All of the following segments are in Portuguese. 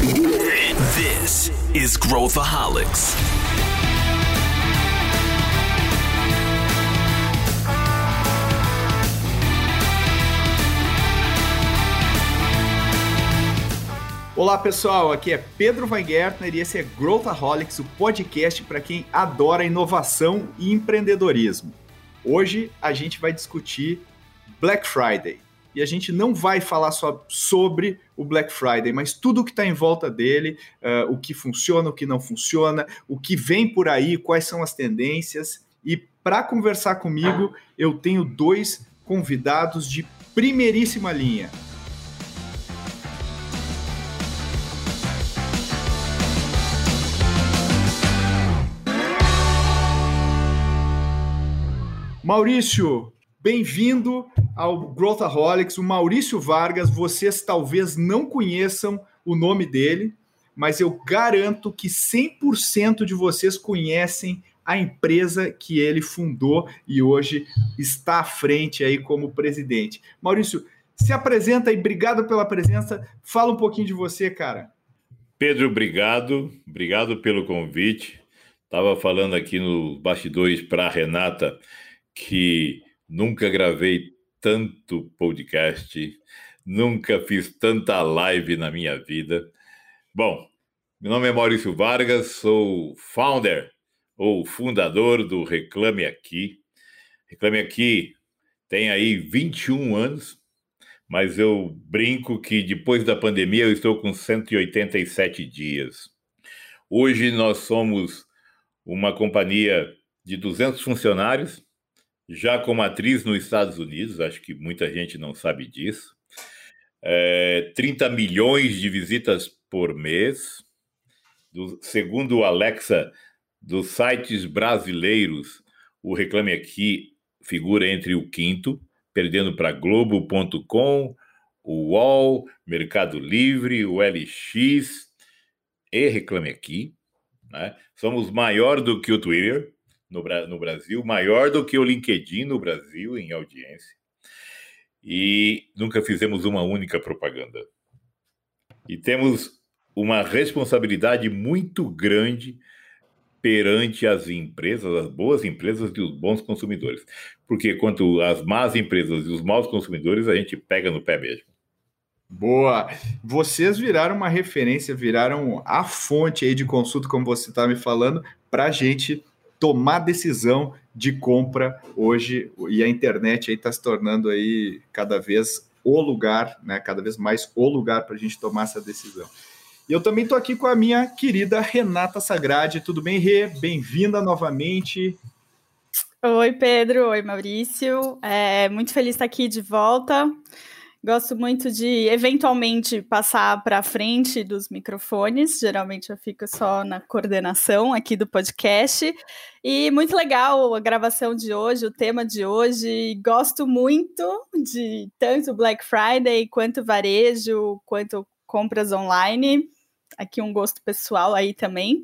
This is Growthaholics. Olá pessoal, aqui é Pedro Weingärtner e esse é Growthaholics, o podcast para quem adora inovação e empreendedorismo. Hoje a gente vai discutir Black Friday e a gente não vai falar só sobre o Black Friday, mas tudo o que está em volta dele, uh, o que funciona, o que não funciona, o que vem por aí, quais são as tendências. E para conversar comigo, eu tenho dois convidados de primeiríssima linha. Maurício, bem-vindo ao Growthaholics, o Maurício Vargas. Vocês talvez não conheçam o nome dele, mas eu garanto que 100% de vocês conhecem a empresa que ele fundou e hoje está à frente aí como presidente. Maurício, se apresenta e obrigado pela presença. Fala um pouquinho de você, cara. Pedro, obrigado. Obrigado pelo convite. Estava falando aqui nos bastidores para a Renata que nunca gravei tanto podcast, nunca fiz tanta live na minha vida. Bom, meu nome é Maurício Vargas, sou founder ou fundador do Reclame Aqui. Reclame Aqui tem aí 21 anos, mas eu brinco que depois da pandemia eu estou com 187 dias. Hoje nós somos uma companhia de 200 funcionários, já com matriz nos Estados Unidos, acho que muita gente não sabe disso. É, 30 milhões de visitas por mês. Do, segundo o Alexa, dos sites brasileiros, o Reclame Aqui figura entre o quinto, perdendo para Globo.com, o UOL, Mercado Livre, o LX e Reclame Aqui. Né? Somos maior do que o Twitter, no, no Brasil, maior do que o LinkedIn no Brasil em audiência. E nunca fizemos uma única propaganda. E temos uma responsabilidade muito grande perante as empresas, as boas empresas e os bons consumidores. Porque quanto às más empresas e os maus consumidores, a gente pega no pé mesmo. Boa! Vocês viraram uma referência, viraram a fonte aí de consulta, como você está me falando, para a gente tomar decisão de compra hoje e a internet aí está se tornando aí cada vez o lugar, né? Cada vez mais o lugar para a gente tomar essa decisão. E eu também estou aqui com a minha querida Renata Sagrade. Tudo bem, Rê? Bem-vinda novamente. Oi, Pedro. Oi, Maurício. É muito feliz estar aqui de volta. Gosto muito de, eventualmente, passar para frente dos microfones. Geralmente eu fico só na coordenação aqui do podcast. E muito legal a gravação de hoje, o tema de hoje. Gosto muito de tanto Black Friday quanto varejo, quanto compras online. Aqui um gosto pessoal aí também.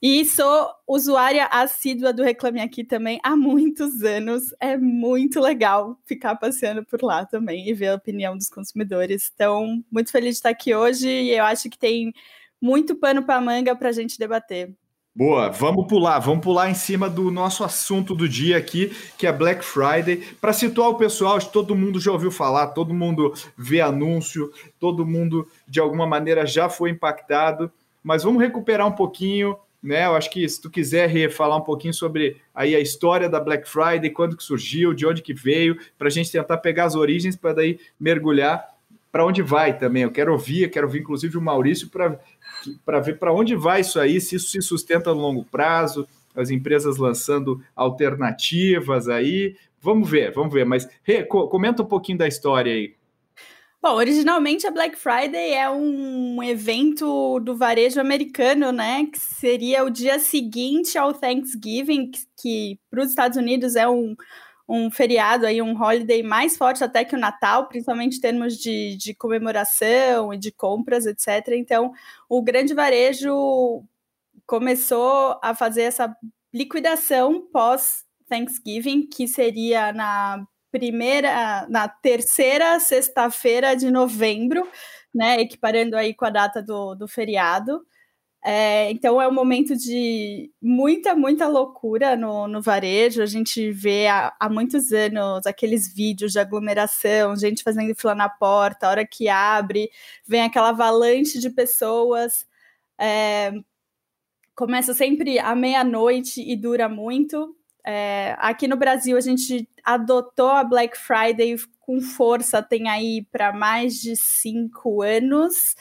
E sou usuária assídua do Reclame Aqui também há muitos anos. É muito legal ficar passeando por lá também e ver a opinião dos consumidores. Então, muito feliz de estar aqui hoje e eu acho que tem muito pano para manga para a gente debater. Boa, vamos pular, vamos pular em cima do nosso assunto do dia aqui, que é Black Friday. Para situar o pessoal, todo mundo já ouviu falar, todo mundo vê anúncio, todo mundo de alguma maneira já foi impactado, mas vamos recuperar um pouquinho né? Eu acho que se tu quiser falar um pouquinho sobre aí a história da Black Friday, quando que surgiu, de onde que veio, para a gente tentar pegar as origens para daí mergulhar para onde vai também. Eu quero ouvir, eu quero ouvir inclusive o Maurício para ver para onde vai isso aí, se isso se sustenta no longo prazo, as empresas lançando alternativas aí. Vamos ver, vamos ver. Mas comenta um pouquinho da história aí. Bom, originalmente a Black Friday é um evento do varejo americano, né? Que seria o dia seguinte ao Thanksgiving, que, que para os Estados Unidos é um, um feriado aí, um holiday mais forte até que o Natal, principalmente em termos de, de comemoração e de compras, etc. Então, o grande varejo começou a fazer essa liquidação pós Thanksgiving, que seria na primeira, na terceira sexta-feira de novembro. né? Equiparando aí com a data do, do feriado. É, então é um momento de muita, muita loucura no, no varejo. A gente vê há, há, muitos anos aqueles vídeos de aglomeração, gente fazendo fila na porta, a hora que abre, vem aquela avalanche de pessoas. É, começa sempre à meia-noite e dura muito. É, aqui no Brasil a gente adotou a Black Friday com força, tem aí para mais de cinco anos.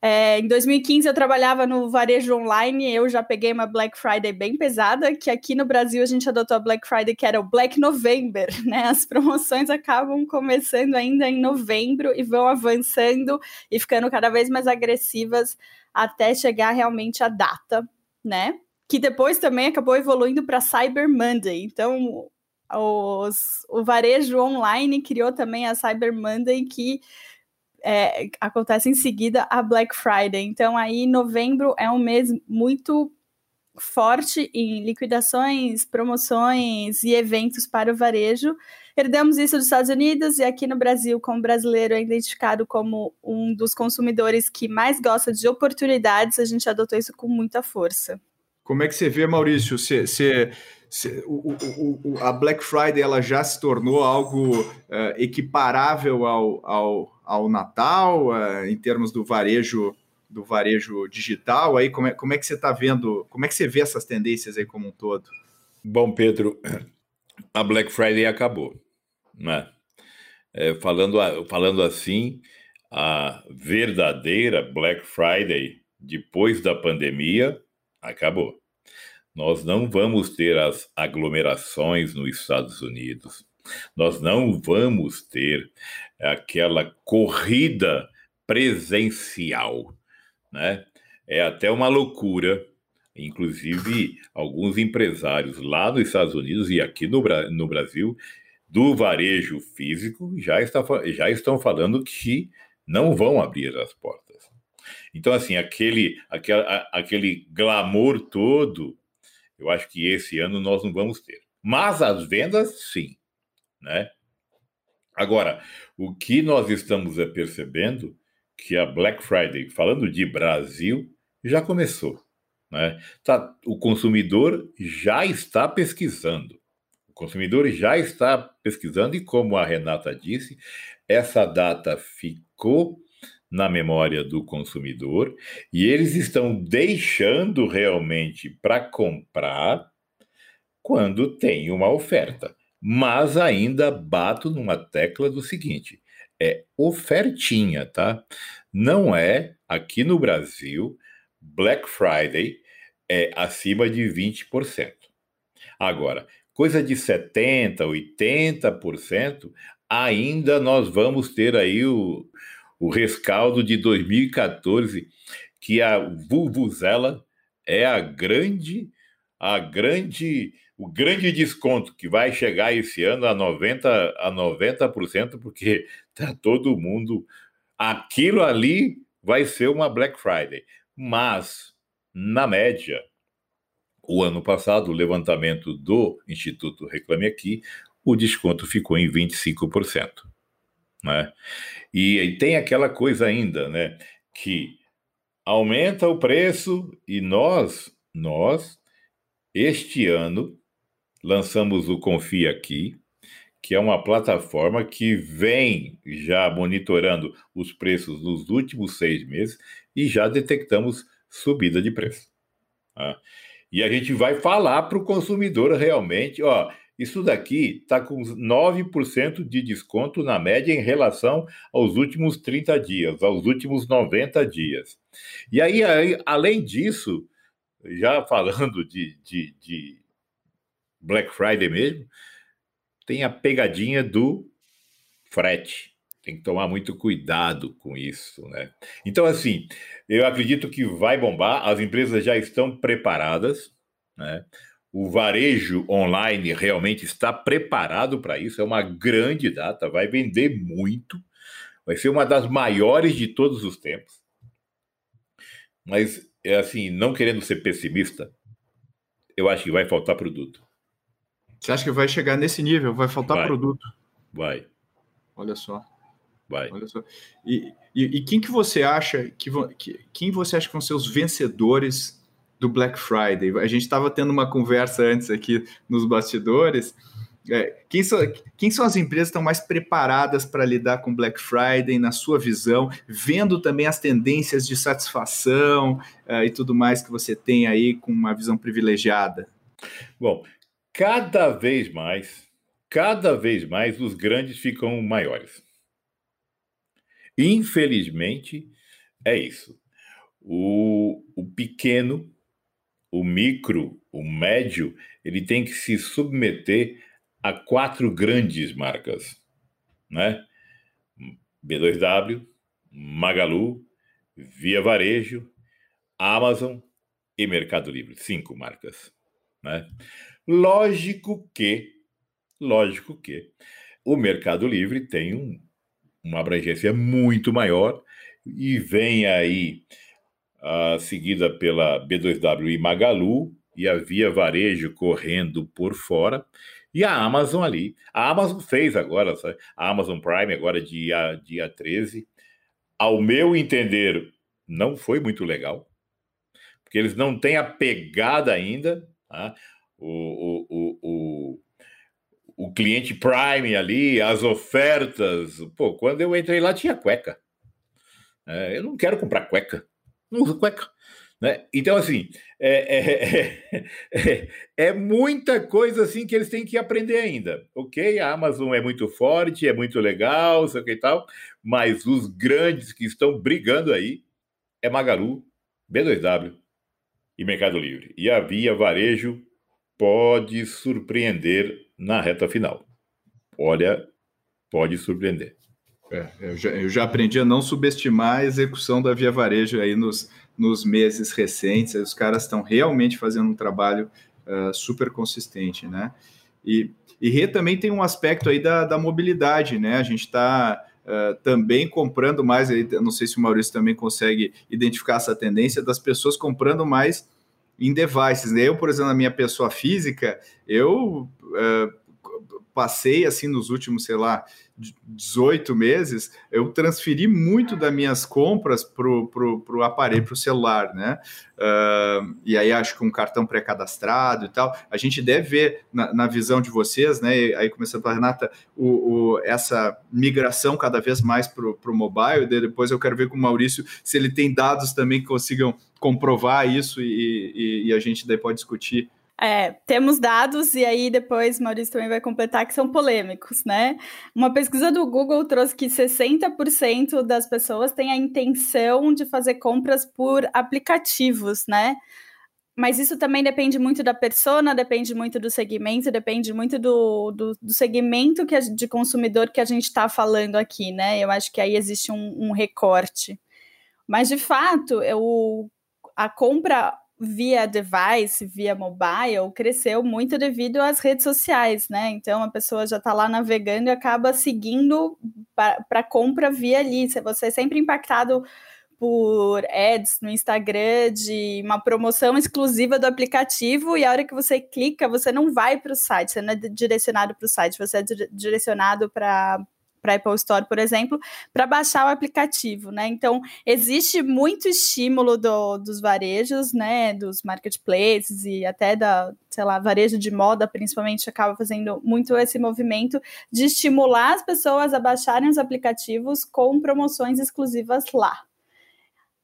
É, em 2015 eu trabalhava no varejo online, eu já peguei uma Black Friday bem pesada, que aqui no Brasil a gente adotou a Black Friday que era o Black November, né? As promoções acabam começando ainda em novembro e vão avançando e ficando cada vez mais agressivas até chegar realmente a data, né? Que depois também acabou evoluindo para Cyber Monday. Então, os, o varejo online criou também a Cyber Monday que é, acontece em seguida a Black Friday. Então, aí novembro é um mês muito forte em liquidações, promoções e eventos para o varejo. Herdamos isso dos Estados Unidos e aqui no Brasil, como brasileiro, é identificado como um dos consumidores que mais gosta de oportunidades, a gente adotou isso com muita força. Como é que você vê, Maurício? Você, você, você o, o, o, a Black Friday ela já se tornou algo uh, equiparável ao, ao ao Natal, uh, em termos do varejo do varejo digital? Aí como é, como é que você está vendo? Como é que você vê essas tendências aí como um todo? Bom, Pedro, a Black Friday acabou, né? É, falando, falando assim, a verdadeira Black Friday depois da pandemia acabou. Nós não vamos ter as aglomerações nos Estados Unidos. Nós não vamos ter aquela corrida presencial, né? É até uma loucura. Inclusive, alguns empresários lá nos Estados Unidos e aqui no, no Brasil, do varejo físico, já, está, já estão falando que não vão abrir as portas. Então, assim, aquele, aquele, aquele glamour todo, eu acho que esse ano nós não vamos ter. Mas as vendas, sim né? Agora, o que nós estamos é percebendo que a Black Friday, falando de Brasil, já começou. Né? Tá, o consumidor já está pesquisando. O consumidor já está pesquisando, e como a Renata disse, essa data ficou na memória do consumidor e eles estão deixando realmente para comprar quando tem uma oferta mas ainda bato numa tecla do seguinte: é ofertinha, tá? Não é aqui no Brasil, Black Friday é acima de 20%. Agora, coisa de 70%, 80%, ainda nós vamos ter aí o, o rescaldo de 2014, que a Vuvuzela é a grande, a grande o grande desconto que vai chegar esse ano a 90%, a 90% porque tá todo mundo. Aquilo ali vai ser uma Black Friday. Mas, na média, o ano passado, o levantamento do Instituto Reclame Aqui, o desconto ficou em 25%. Né? E, e tem aquela coisa ainda, né? Que aumenta o preço e nós, nós, este ano, lançamos o Confia Aqui, que é uma plataforma que vem já monitorando os preços nos últimos seis meses e já detectamos subida de preço. Tá? E a gente vai falar para o consumidor realmente, ó, isso daqui está com 9% de desconto na média em relação aos últimos 30 dias, aos últimos 90 dias. E aí, aí além disso, já falando de, de, de Black Friday mesmo, tem a pegadinha do frete. Tem que tomar muito cuidado com isso, né? Então, assim, eu acredito que vai bombar, as empresas já estão preparadas, né? O varejo online realmente está preparado para isso, é uma grande data, vai vender muito, vai ser uma das maiores de todos os tempos. Mas, é assim, não querendo ser pessimista, eu acho que vai faltar produto. Você acha que vai chegar nesse nível? Vai faltar vai. produto? Vai. Olha só. Vai. Olha só. E, e, e, quem que você acha que, que quem você acha que vão ser os vencedores do Black Friday? A gente estava tendo uma conversa antes aqui nos bastidores. É, quem, são, quem são as empresas que estão mais preparadas para lidar com Black Friday, na sua visão, vendo também as tendências de satisfação uh, e tudo mais que você tem aí com uma visão privilegiada? Bom, cada vez mais, cada vez mais os grandes ficam maiores. Infelizmente, é isso. O, o pequeno, o micro, o médio, ele tem que se submeter a quatro grandes marcas, né? B2W, Magalu, Via Varejo, Amazon e Mercado Livre. Cinco marcas, né? Lógico que, lógico que o Mercado Livre tem um, uma abrangência muito maior e vem aí seguida pela B2W e Magalu e a Via Varejo correndo por fora e a Amazon ali. A Amazon fez agora, sabe? a Amazon Prime, agora dia, dia 13. Ao meu entender, não foi muito legal, porque eles não têm a pegada ainda. Tá? O, o, o, o, o cliente Prime ali, as ofertas. Pô, quando eu entrei lá tinha cueca. É, eu não quero comprar cueca. Não uso cueca. Né? Então, assim, é, é, é, é, muita coisa assim que eles têm que aprender ainda. Ok, a Amazon é muito forte, é muito legal, sei o que e tal, mas os grandes que estão brigando aí é Magalu, B2W e Mercado Livre. E a Via Varejo pode surpreender na reta final. Olha, pode surpreender. É, eu, já, eu, já, aprendi a não subestimar a execução da Via Varejo aí nos, nos meses recentes. Os caras estão realmente fazendo um trabalho uh, super consistente, né? E, e Rê também tem um aspecto aí da, da mobilidade, né? A gente está uh, também comprando mais, aí, não sei se o Maurício também consegue identificar essa tendência das pessoas comprando mais em devices. Né? Eu, por exemplo, na minha pessoa física, eu uh, passei assim nos últimos, sei lá, 18 meses, eu transferi muito das minhas compras para o aparelho, para o celular, né? Uh, e aí acho que um cartão pré-cadastrado e tal. A gente deve ver na, na visão de vocês, né? E aí começando pela Renata, o, o, essa migração cada vez mais para o mobile. Depois eu quero ver com o Maurício se ele tem dados também que consigam comprovar isso e, e, e a gente daí pode discutir é, temos dados, e aí depois Maurício também vai completar, que são polêmicos, né? Uma pesquisa do Google trouxe que 60% das pessoas têm a intenção de fazer compras por aplicativos, né? Mas isso também depende muito da persona, depende muito do segmento, depende muito do, do, do segmento que a, de consumidor que a gente está falando aqui, né? Eu acho que aí existe um, um recorte. Mas, de fato, eu, a compra via device, via mobile, cresceu muito devido às redes sociais, né? Então a pessoa já está lá navegando e acaba seguindo para compra via ali. Você é sempre impactado por ads no Instagram de uma promoção exclusiva do aplicativo e a hora que você clica, você não vai para o site, você não é direcionado para o site, você é direcionado para para Apple Store, por exemplo, para baixar o aplicativo, né? Então, existe muito estímulo do, dos varejos, né, dos marketplaces e até da, sei lá, varejo de moda, principalmente, acaba fazendo muito esse movimento de estimular as pessoas a baixarem os aplicativos com promoções exclusivas lá.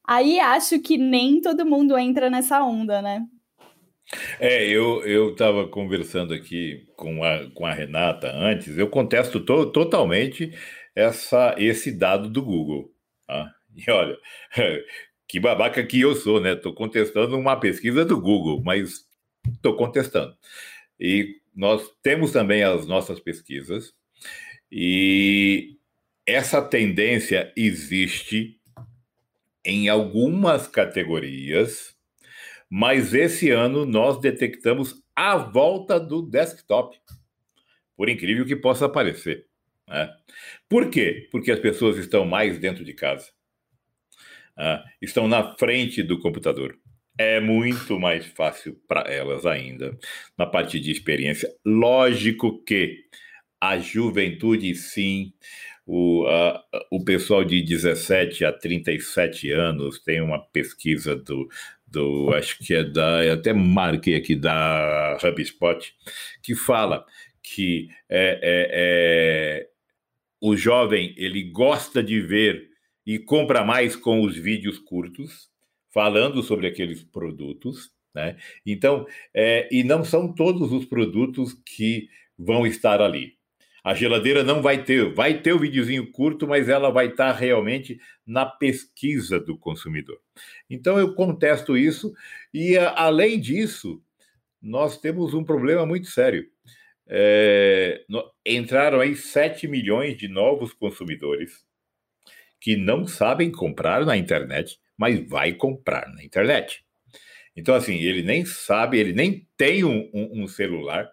Aí acho que nem todo mundo entra nessa onda, né? É, eu estava conversando aqui com a, com a Renata antes, eu contesto to, totalmente essa, esse dado do Google. Tá? E olha, que babaca que eu sou, né? Estou contestando uma pesquisa do Google, mas estou contestando. E nós temos também as nossas pesquisas, e essa tendência existe em algumas categorias mas esse ano nós detectamos a volta do desktop, por incrível que possa parecer. Né? Por quê? Porque as pessoas estão mais dentro de casa, né? estão na frente do computador. É muito mais fácil para elas ainda, na parte de experiência. Lógico que a juventude, sim, O, a, o pessoal de 17 a 37 anos tem uma pesquisa do, do acho que é da, até marquei aqui, da HubSpot, que fala que é, é, é, o jovem ele gosta de ver e compra mais com os vídeos curtos, falando sobre aqueles produtos, né? Então, é, e não são todos os produtos que vão estar ali. A geladeira não vai ter, vai ter o videozinho curto, mas ela vai estar realmente na pesquisa do consumidor. Então eu contesto isso e além disso, nós temos um problema muito sério. É, entraram aí 7 milhões de novos consumidores que não sabem comprar na internet, mas vai comprar na internet. Então, assim, ele nem sabe, ele nem tem um, um, um celular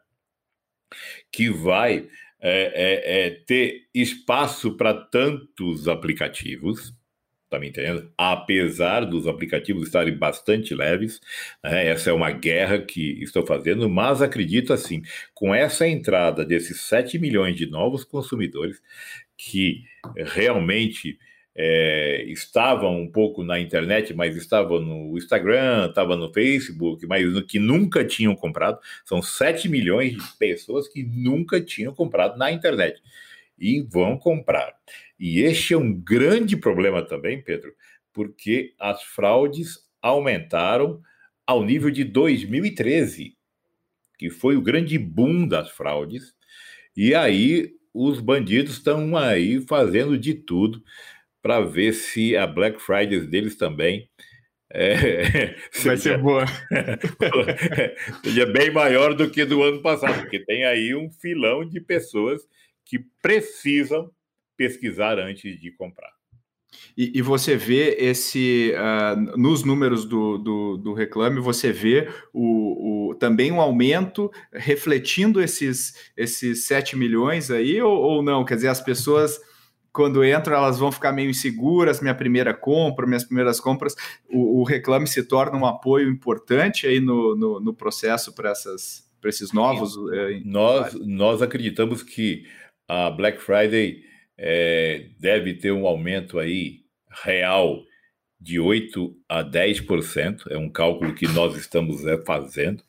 que vai é, é, é ter espaço para tantos aplicativos, tá me entendendo? Apesar dos aplicativos estarem bastante leves, né? essa é uma guerra que estou fazendo, mas acredito assim, com essa entrada desses 7 milhões de novos consumidores, que realmente é, estavam um pouco na internet, mas estavam no Instagram, estavam no Facebook, mas que nunca tinham comprado. São 7 milhões de pessoas que nunca tinham comprado na internet e vão comprar. E este é um grande problema também, Pedro, porque as fraudes aumentaram ao nível de 2013, que foi o grande boom das fraudes. E aí os bandidos estão aí fazendo de tudo para ver se a Black Friday deles também é, vai ser boa. seja bem maior do que do ano passado, porque tem aí um filão de pessoas que precisam pesquisar antes de comprar. E, e você vê esse uh, nos números do, do, do, Reclame, você vê o, o, também um aumento refletindo esses, esses 7 milhões aí, ou, ou não? Quer dizer, as pessoas quando entram, elas vão ficar meio inseguras. Minha primeira compra, minhas primeiras compras, o, o Reclame se torna um apoio importante aí no, no, no processo para esses novos. É, nós, nós acreditamos que a Black Friday é, deve ter um aumento aí real de 8 a 10%, é um cálculo que nós estamos é, fazendo,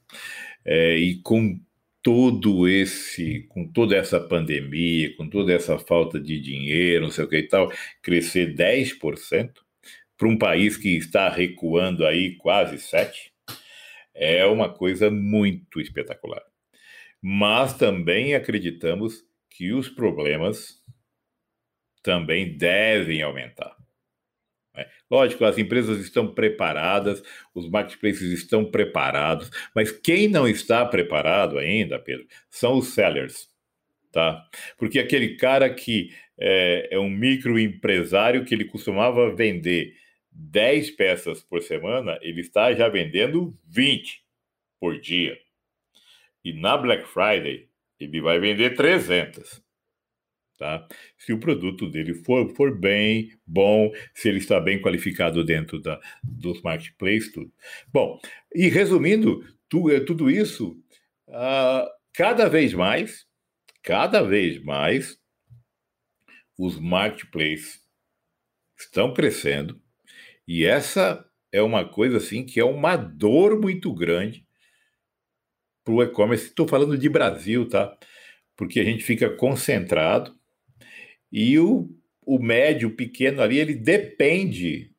e com todo esse, com toda essa pandemia, com toda essa falta de dinheiro, não sei o que e tal, crescer 10% para um país que está recuando aí quase 7%, é uma coisa muito espetacular. Mas também acreditamos que os problemas também devem aumentar. Né? Lógico, as empresas estão preparadas, os marketplaces estão preparados, mas quem não está preparado ainda, Pedro, são os sellers. Tá? Porque aquele cara que é, é um microempresário que ele costumava vender 10 peças por semana, ele está já vendendo 20 por dia. E na Black Friday, ele vai vender 300 tá? Se o produto dele for, for bem, bom, se ele está bem qualificado dentro da, dos marketplaces, tudo. Bom, e resumindo tu, é, tudo isso, uh, cada vez mais, cada vez mais, os marketplaces estão crescendo e essa é uma coisa assim que é uma dor muito grande para o e-commerce. Estou falando de Brasil, tá? Porque a gente fica concentrado e o, o médio, o pequeno ali, ele depende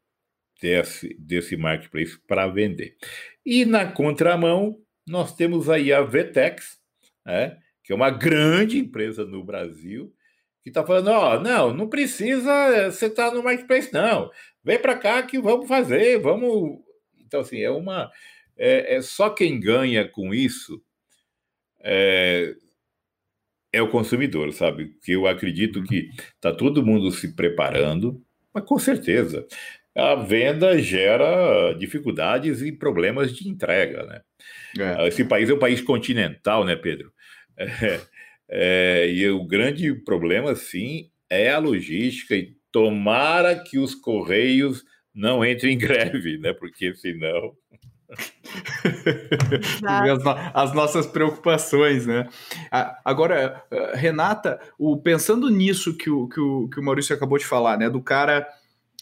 desse, desse marketplace para vender. E na contramão, nós temos aí a Vetex, né, que é uma grande empresa no Brasil, que está falando: ó, oh, não, não precisa você estar tá no marketplace, não. Vem para cá que vamos fazer, vamos. Então, assim, é uma. É, é só quem ganha com isso é o consumidor, sabe? Que eu acredito que está todo mundo se preparando, mas com certeza a venda gera dificuldades e problemas de entrega, né? É. Esse país é um país continental, né, Pedro? É, é, e o grande problema, sim, é a logística e tomara que os correios não entrem em greve, né? Porque senão as, as, nossas preocupações, né? Agora, Renata, o, pensando nisso que o, que, o, que o Maurício acabou de falar, né? Do cara.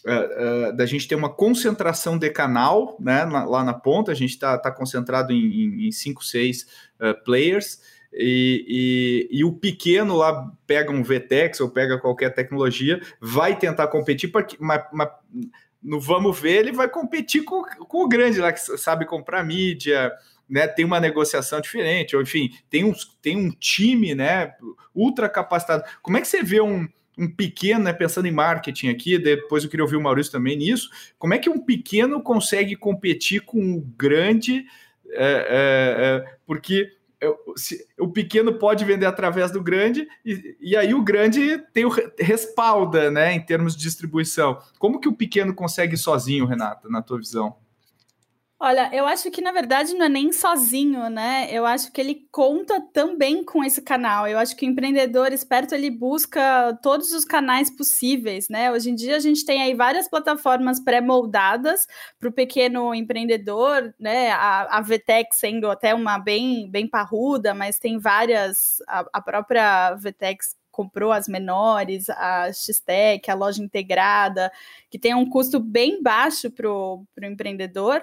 Uh, uh, da gente ter uma concentração de canal né, na, lá na ponta, a gente está tá concentrado em 5, 6 uh, players, e, e, e, o pequeno lá pega um VTEX ou pega qualquer tecnologia, vai tentar competir, mas, mas no vamos ver, ele vai competir com, com o grande lá, que sabe comprar mídia, né, tem uma negociação diferente, ou enfim, tem um, tem um time né, ultra capacitado. Como é que você vê um, um pequeno, né, pensando em marketing aqui, depois eu queria ouvir o Maurício também nisso, como é que um pequeno consegue competir com o grande? É, é, é, porque o pequeno pode vender através do grande e, e aí o grande tem o respalda, né, em termos de distribuição. Como que o pequeno consegue sozinho, Renata, na tua visão? Olha, eu acho que na verdade não é nem sozinho, né? Eu acho que ele conta também com esse canal. Eu acho que o empreendedor esperto ele busca todos os canais possíveis, né? Hoje em dia a gente tem aí várias plataformas pré-moldadas para o pequeno empreendedor, né? A, a sendo até uma bem, bem parruda, mas tem várias, a, a própria VTEX comprou as menores, a X-Tech, a loja integrada, que tem um custo bem baixo para o empreendedor.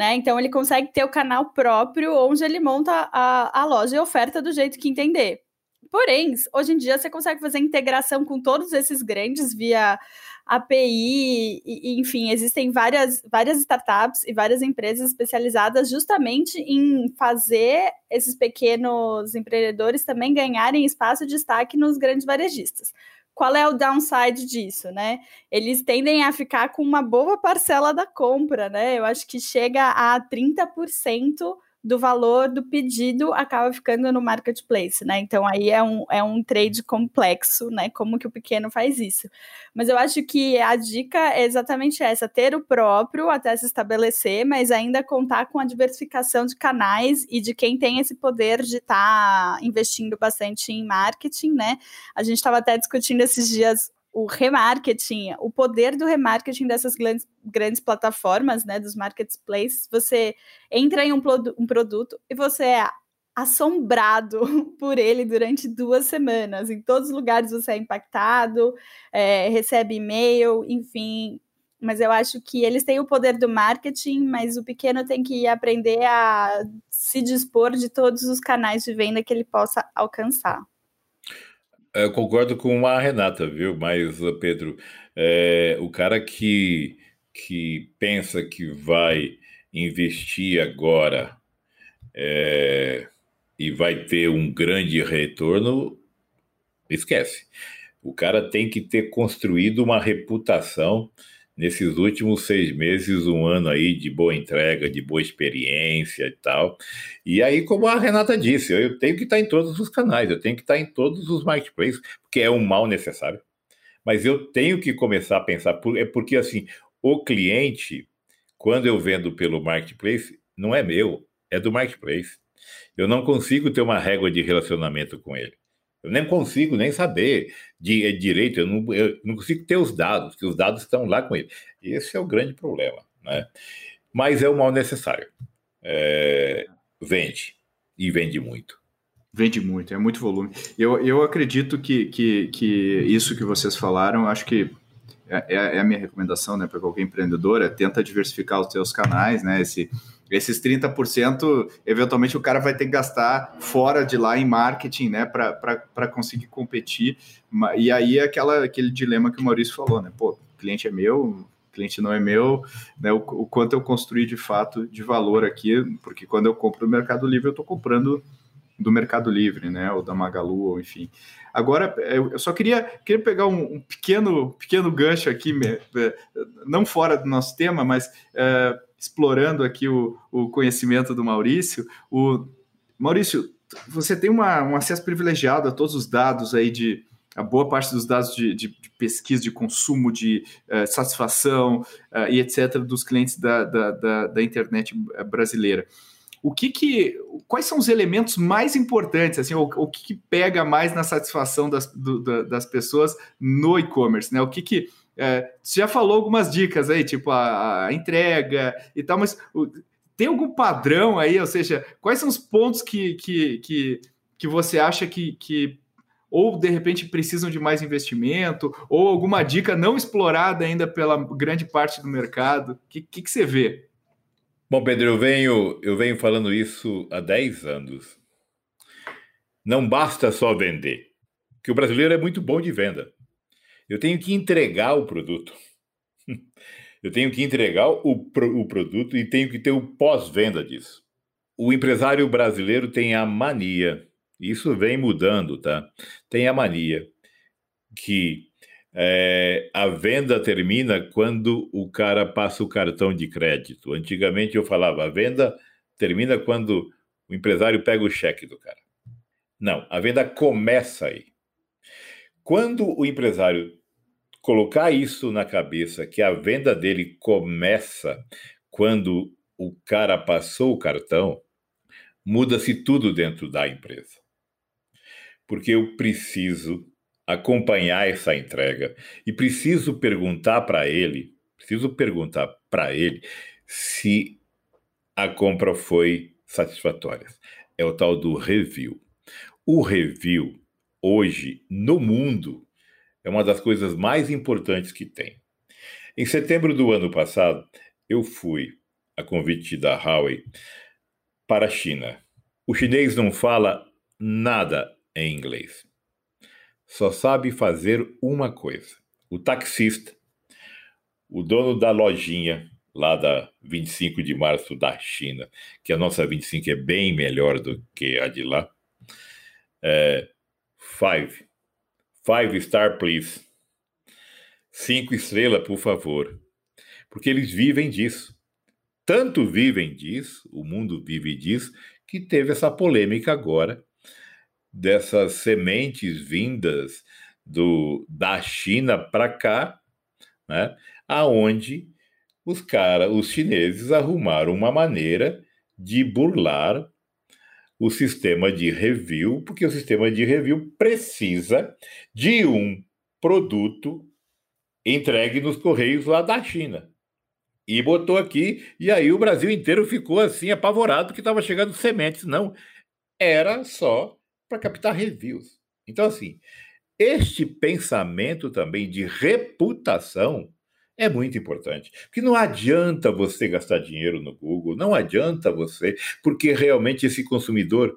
Né? Então ele consegue ter o canal próprio onde ele monta a, a loja e oferta do jeito que entender. Porém, hoje em dia você consegue fazer integração com todos esses grandes via API, e, enfim, existem várias, várias startups e várias empresas especializadas justamente em fazer esses pequenos empreendedores também ganharem espaço de destaque nos grandes varejistas qual é o downside disso, né? Eles tendem a ficar com uma boa parcela da compra, né? Eu acho que chega a 30% do valor do pedido acaba ficando no marketplace, né? Então aí é um, é um trade complexo, né? Como que o pequeno faz isso. Mas eu acho que a dica é exatamente essa: ter o próprio até se estabelecer, mas ainda contar com a diversificação de canais e de quem tem esse poder de estar tá investindo bastante em marketing, né? A gente estava até discutindo esses dias o remarketing, o poder do remarketing dessas grandes, grandes plataformas, né, dos marketplaces, você entra em um, um produto e você é assombrado por ele durante duas semanas. Em todos os lugares você é impactado, é, recebe e-mail, enfim. Mas eu acho que eles têm o poder do marketing, mas o pequeno tem que aprender a se dispor de todos os canais de venda que ele possa alcançar. Eu concordo com a Renata, viu? Mas, Pedro, é, o cara que, que pensa que vai investir agora é, e vai ter um grande retorno, esquece. O cara tem que ter construído uma reputação nesses últimos seis meses, um ano aí de boa entrega, de boa experiência e tal. E aí, como a Renata disse, eu tenho que estar em todos os canais, eu tenho que estar em todos os marketplaces, porque é um mal necessário. Mas eu tenho que começar a pensar, é porque assim, o cliente, quando eu vendo pelo marketplace, não é meu, é do marketplace. Eu não consigo ter uma régua de relacionamento com ele. Eu nem consigo nem saber de, é direito, eu não, eu não consigo ter os dados, que os dados estão lá com ele. Esse é o grande problema. Né? Mas é o mal necessário. É, vende, e vende muito. Vende muito, é muito volume. Eu, eu acredito que, que, que isso que vocês falaram, acho que é, é, é a minha recomendação né, para qualquer empreendedor, é tenta diversificar os seus canais, né? Esse, esses 30%, eventualmente o cara vai ter que gastar fora de lá em marketing, né, para conseguir competir. E aí é aquela, aquele dilema que o Maurício falou, né? Pô, cliente é meu, cliente não é meu, né? O, o, quanto eu construí de fato de valor aqui, porque quando eu compro no Mercado Livre, eu estou comprando do Mercado Livre, né? Ou da Magalu, ou enfim. Agora, eu só queria, queria pegar um, um pequeno, pequeno gancho aqui, não fora do nosso tema, mas. Uh, explorando aqui o, o conhecimento do Maurício. O Maurício, você tem uma, um acesso privilegiado a todos os dados aí de a boa parte dos dados de, de, de pesquisa, de consumo, de uh, satisfação uh, e etc. dos clientes da, da, da, da, internet brasileira. O que, que quais são os elementos mais importantes, assim, o, o que, que pega mais na satisfação das, do, das pessoas no e-commerce, né? O que, que é, você já falou algumas dicas aí, tipo a, a entrega e tal, mas o, tem algum padrão aí? Ou seja, quais são os pontos que, que, que, que você acha que, que ou de repente precisam de mais investimento, ou alguma dica não explorada ainda pela grande parte do mercado? O que, que, que, você vê? Bom, Pedro, eu venho, eu venho falando isso há 10 anos. Não basta só vender, que o brasileiro é muito bom de venda. Eu tenho que entregar o produto. Eu tenho que entregar o, o produto e tenho que ter o pós-venda disso. O empresário brasileiro tem a mania isso vem mudando, tá? Tem a mania que é, a venda termina quando o cara passa o cartão de crédito. Antigamente eu falava, a venda termina quando o empresário pega o cheque do cara. Não, a venda começa aí. Quando o empresário colocar isso na cabeça, que a venda dele começa quando o cara passou o cartão, muda-se tudo dentro da empresa porque eu preciso acompanhar essa entrega e preciso perguntar para ele, preciso perguntar para ele se a compra foi satisfatória. É o tal do review. O review hoje no mundo é uma das coisas mais importantes que tem. Em setembro do ano passado, eu fui a convite da Huawei para a China. O chinês não fala nada em inglês. Só sabe fazer uma coisa. O taxista, o dono da lojinha lá da 25 de março da China, que a nossa 25 é bem melhor do que a de lá. É, five. Five star, please. Cinco estrelas, por favor. Porque eles vivem disso. Tanto vivem disso, o mundo vive disso, que teve essa polêmica agora dessas sementes vindas do, da China para cá, né? aonde os cara, os chineses arrumaram uma maneira de burlar o sistema de review, porque o sistema de review precisa de um produto entregue nos correios lá da China. E botou aqui, e aí o Brasil inteiro ficou assim apavorado que estava chegando sementes. Não, era só para captar reviews. Então, assim, este pensamento também de reputação é muito importante. Porque não adianta você gastar dinheiro no Google, não adianta você, porque realmente esse consumidor,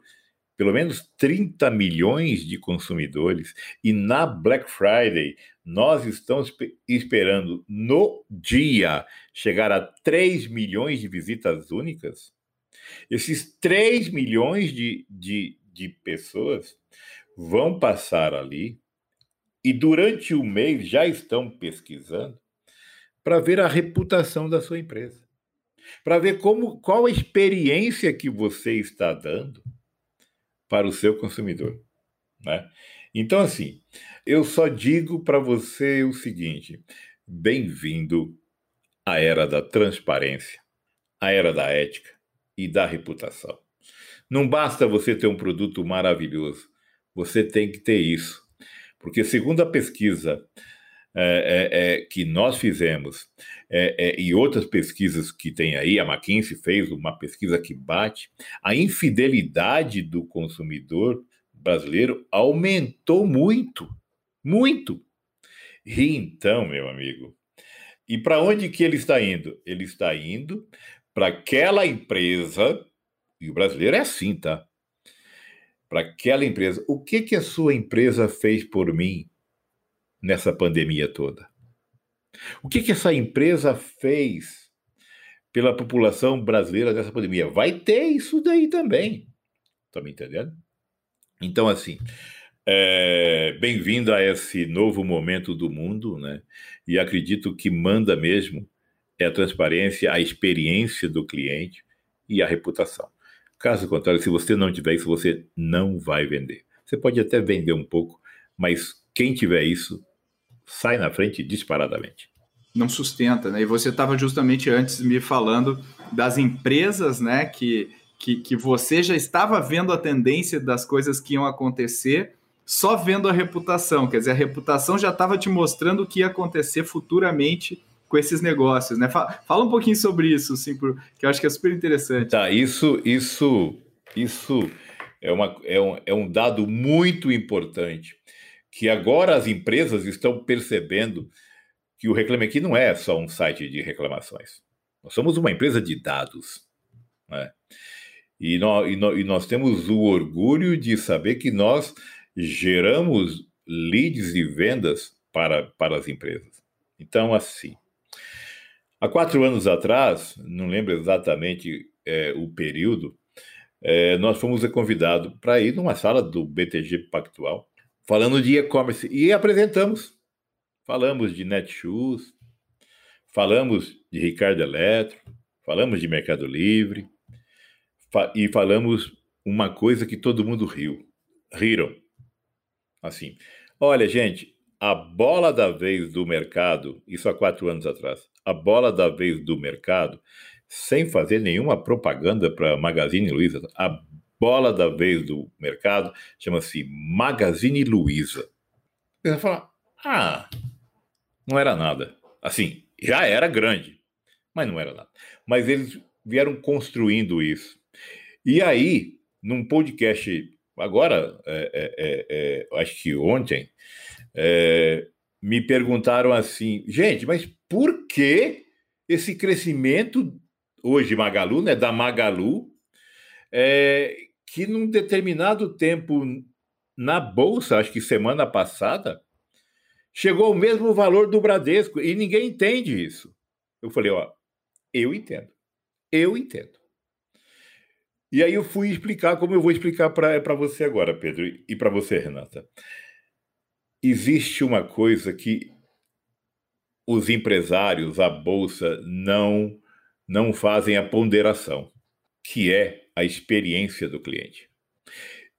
pelo menos 30 milhões de consumidores, e na Black Friday nós estamos esperando no dia chegar a 3 milhões de visitas únicas. Esses 3 milhões de, de, de pessoas vão passar ali e durante o mês já estão pesquisando para ver a reputação da sua empresa, para ver como qual a experiência que você está dando para o seu consumidor, né? Então assim, eu só digo para você o seguinte: bem-vindo à era da transparência, à era da ética e da reputação. Não basta você ter um produto maravilhoso, você tem que ter isso. Porque, segundo a pesquisa é, é, é, que nós fizemos é, é, e outras pesquisas que tem aí, a McKinsey fez uma pesquisa que bate, a infidelidade do consumidor brasileiro aumentou muito, muito. E então, meu amigo, e para onde que ele está indo? Ele está indo para aquela empresa e o brasileiro é assim, tá? Para aquela empresa. O que, que a sua empresa fez por mim nessa pandemia toda? O que, que essa empresa fez pela população brasileira nessa pandemia? Vai ter isso daí também. Tá me entendendo? Então, assim, é, bem-vindo a esse novo momento do mundo, né? E acredito que manda mesmo é a transparência, a experiência do cliente e a reputação. Caso contrário, se você não tiver isso, você não vai vender. Você pode até vender um pouco, mas quem tiver isso, sai na frente disparadamente. Não sustenta, né? E você estava justamente antes me falando das empresas, né? Que, que, que você já estava vendo a tendência das coisas que iam acontecer, só vendo a reputação. Quer dizer, a reputação já estava te mostrando o que ia acontecer futuramente com esses negócios, né? Fala, fala um pouquinho sobre isso, assim, que eu acho que é super interessante. Tá, isso, isso, isso é, uma, é, um, é um dado muito importante, que agora as empresas estão percebendo que o Reclame Aqui não é só um site de reclamações. Nós somos uma empresa de dados. Né? E, nós, e, e nós temos o orgulho de saber que nós geramos leads e vendas para, para as empresas. Então, assim, há quatro anos atrás, não lembro exatamente é, o período, é, nós fomos convidados para ir numa sala do BTG Pactual, falando de e-commerce, e apresentamos. Falamos de Netshoes, falamos de Ricardo Eletro, falamos de Mercado Livre, fa e falamos uma coisa que todo mundo riu. Riram. Assim, olha, gente, a bola da vez do mercado, isso há quatro anos atrás, a bola da vez do mercado sem fazer nenhuma propaganda para Magazine Luiza. A bola da vez do mercado chama-se Magazine Luiza. Você vai falar, ah, não era nada. Assim, já era grande, mas não era nada. Mas eles vieram construindo isso. E aí, num podcast, agora, é, é, é, é acho que ontem, é, me perguntaram assim, gente, mas por que esse crescimento hoje Magalu, né, da Magalu, é, que num determinado tempo na bolsa, acho que semana passada, chegou ao mesmo valor do Bradesco e ninguém entende isso. Eu falei, ó, eu entendo. Eu entendo. E aí eu fui explicar como eu vou explicar para você agora, Pedro, e para você, Renata. Existe uma coisa que os empresários, a bolsa, não não fazem a ponderação, que é a experiência do cliente.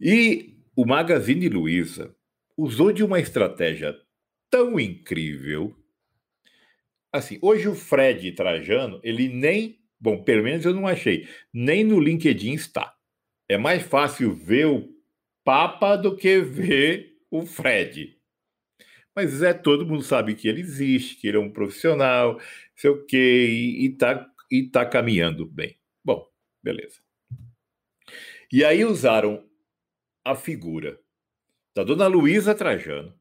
E o Magazine Luiza usou de uma estratégia tão incrível. Assim, hoje o Fred Trajano, ele nem, bom, pelo menos eu não achei, nem no LinkedIn está. É mais fácil ver o Papa do que ver o Fred. Mas é todo mundo sabe que ele existe, que ele é um profissional, sei o quê, e está e está caminhando bem. Bom, beleza. E aí usaram a figura da dona Luísa Trajano,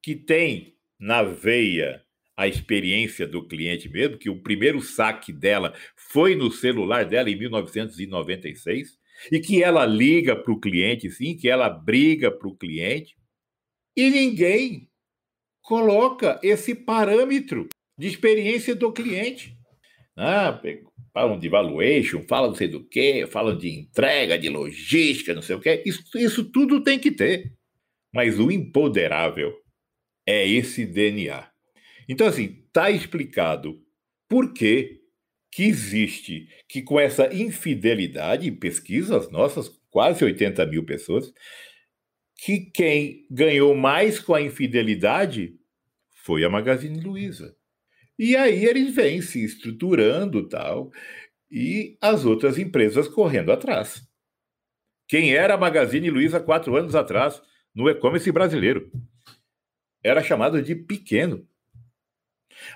que tem na veia a experiência do cliente mesmo, que o primeiro saque dela foi no celular dela em 1996, e que ela liga para o cliente, sim, que ela briga para o cliente, e ninguém coloca esse parâmetro de experiência do cliente. Ah, falam de valuation, falam não sei do quê, falam de entrega, de logística, não sei o quê. Isso, isso tudo tem que ter. Mas o empoderável é esse DNA. Então, assim, está explicado por que, que existe, que com essa infidelidade, pesquisas nossas, quase 80 mil pessoas, que quem ganhou mais com a infidelidade foi a Magazine Luiza. E aí eles vêm se estruturando tal, e as outras empresas correndo atrás. Quem era a Magazine Luiza quatro anos atrás no e-commerce brasileiro? Era chamado de pequeno.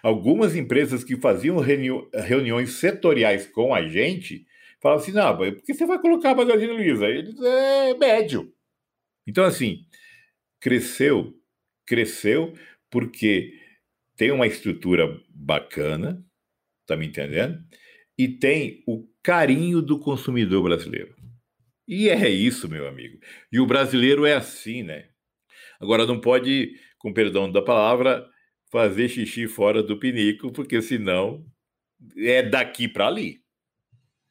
Algumas empresas que faziam reuni reuniões setoriais com a gente falavam assim: não, por que você vai colocar a Magazine Luiza? Eles é médio. Então, assim, cresceu, cresceu porque tem uma estrutura bacana, tá me entendendo? E tem o carinho do consumidor brasileiro. E é isso, meu amigo. E o brasileiro é assim, né? Agora não pode, com perdão da palavra, fazer xixi fora do pinico, porque senão é daqui para ali.